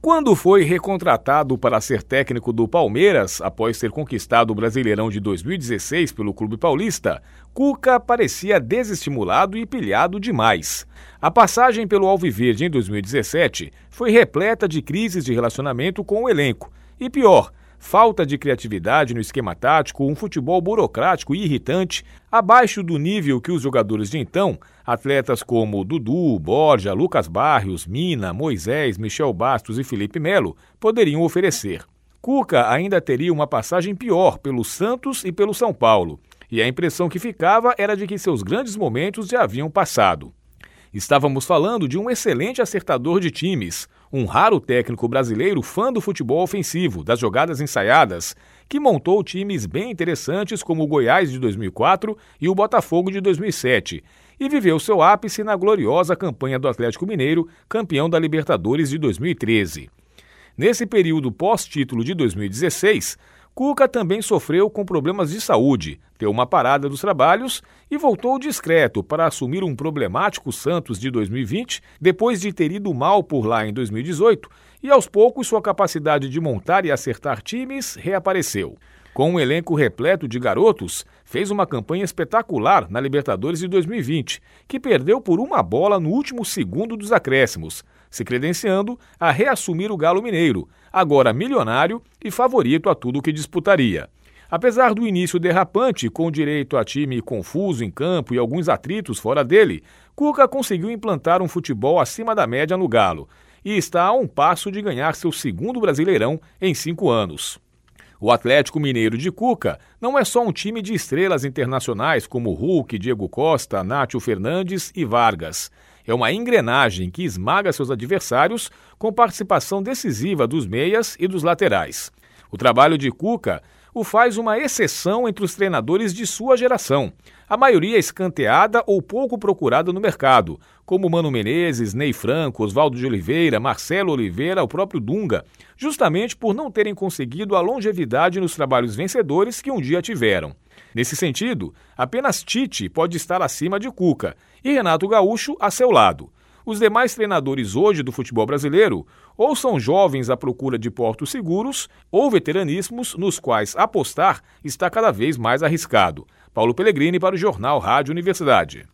Quando foi recontratado para ser técnico do Palmeiras, após ter conquistado o Brasileirão de 2016 pelo Clube Paulista, Cuca parecia desestimulado e pilhado demais. A passagem pelo Alviverde em 2017 foi repleta de crises de relacionamento com o elenco. E pior, falta de criatividade no esquema tático, um futebol burocrático e irritante, abaixo do nível que os jogadores de então, atletas como Dudu, Borja, Lucas Barrios, Mina, Moisés, Michel Bastos e Felipe Melo, poderiam oferecer. Cuca ainda teria uma passagem pior pelo Santos e pelo São Paulo, e a impressão que ficava era de que seus grandes momentos já haviam passado. Estávamos falando de um excelente acertador de times, um raro técnico brasileiro fã do futebol ofensivo, das jogadas ensaiadas, que montou times bem interessantes como o Goiás de 2004 e o Botafogo de 2007, e viveu seu ápice na gloriosa campanha do Atlético Mineiro, campeão da Libertadores de 2013. Nesse período pós-título de 2016, Cuca também sofreu com problemas de saúde, deu uma parada dos trabalhos e voltou discreto para assumir um problemático Santos de 2020, depois de ter ido mal por lá em 2018, e aos poucos sua capacidade de montar e acertar times reapareceu. Com um elenco repleto de garotos, fez uma campanha espetacular na Libertadores de 2020, que perdeu por uma bola no último segundo dos acréscimos, se credenciando a reassumir o Galo Mineiro, agora milionário e favorito a tudo que disputaria. Apesar do início derrapante, com direito a time confuso em campo e alguns atritos fora dele, Cuca conseguiu implantar um futebol acima da média no Galo e está a um passo de ganhar seu segundo Brasileirão em cinco anos. O Atlético Mineiro de Cuca não é só um time de estrelas internacionais como Hulk, Diego Costa, Nátio Fernandes e Vargas. É uma engrenagem que esmaga seus adversários com participação decisiva dos meias e dos laterais. O trabalho de Cuca o faz uma exceção entre os treinadores de sua geração, a maioria escanteada ou pouco procurada no mercado, como Mano Menezes, Ney Franco, Oswaldo de Oliveira, Marcelo Oliveira, o próprio Dunga, justamente por não terem conseguido a longevidade nos trabalhos vencedores que um dia tiveram. Nesse sentido, apenas Tite pode estar acima de Cuca e Renato Gaúcho a seu lado. Os demais treinadores hoje do futebol brasileiro ou são jovens à procura de portos seguros ou veteranismos nos quais apostar está cada vez mais arriscado. Paulo Pellegrini para o Jornal Rádio Universidade.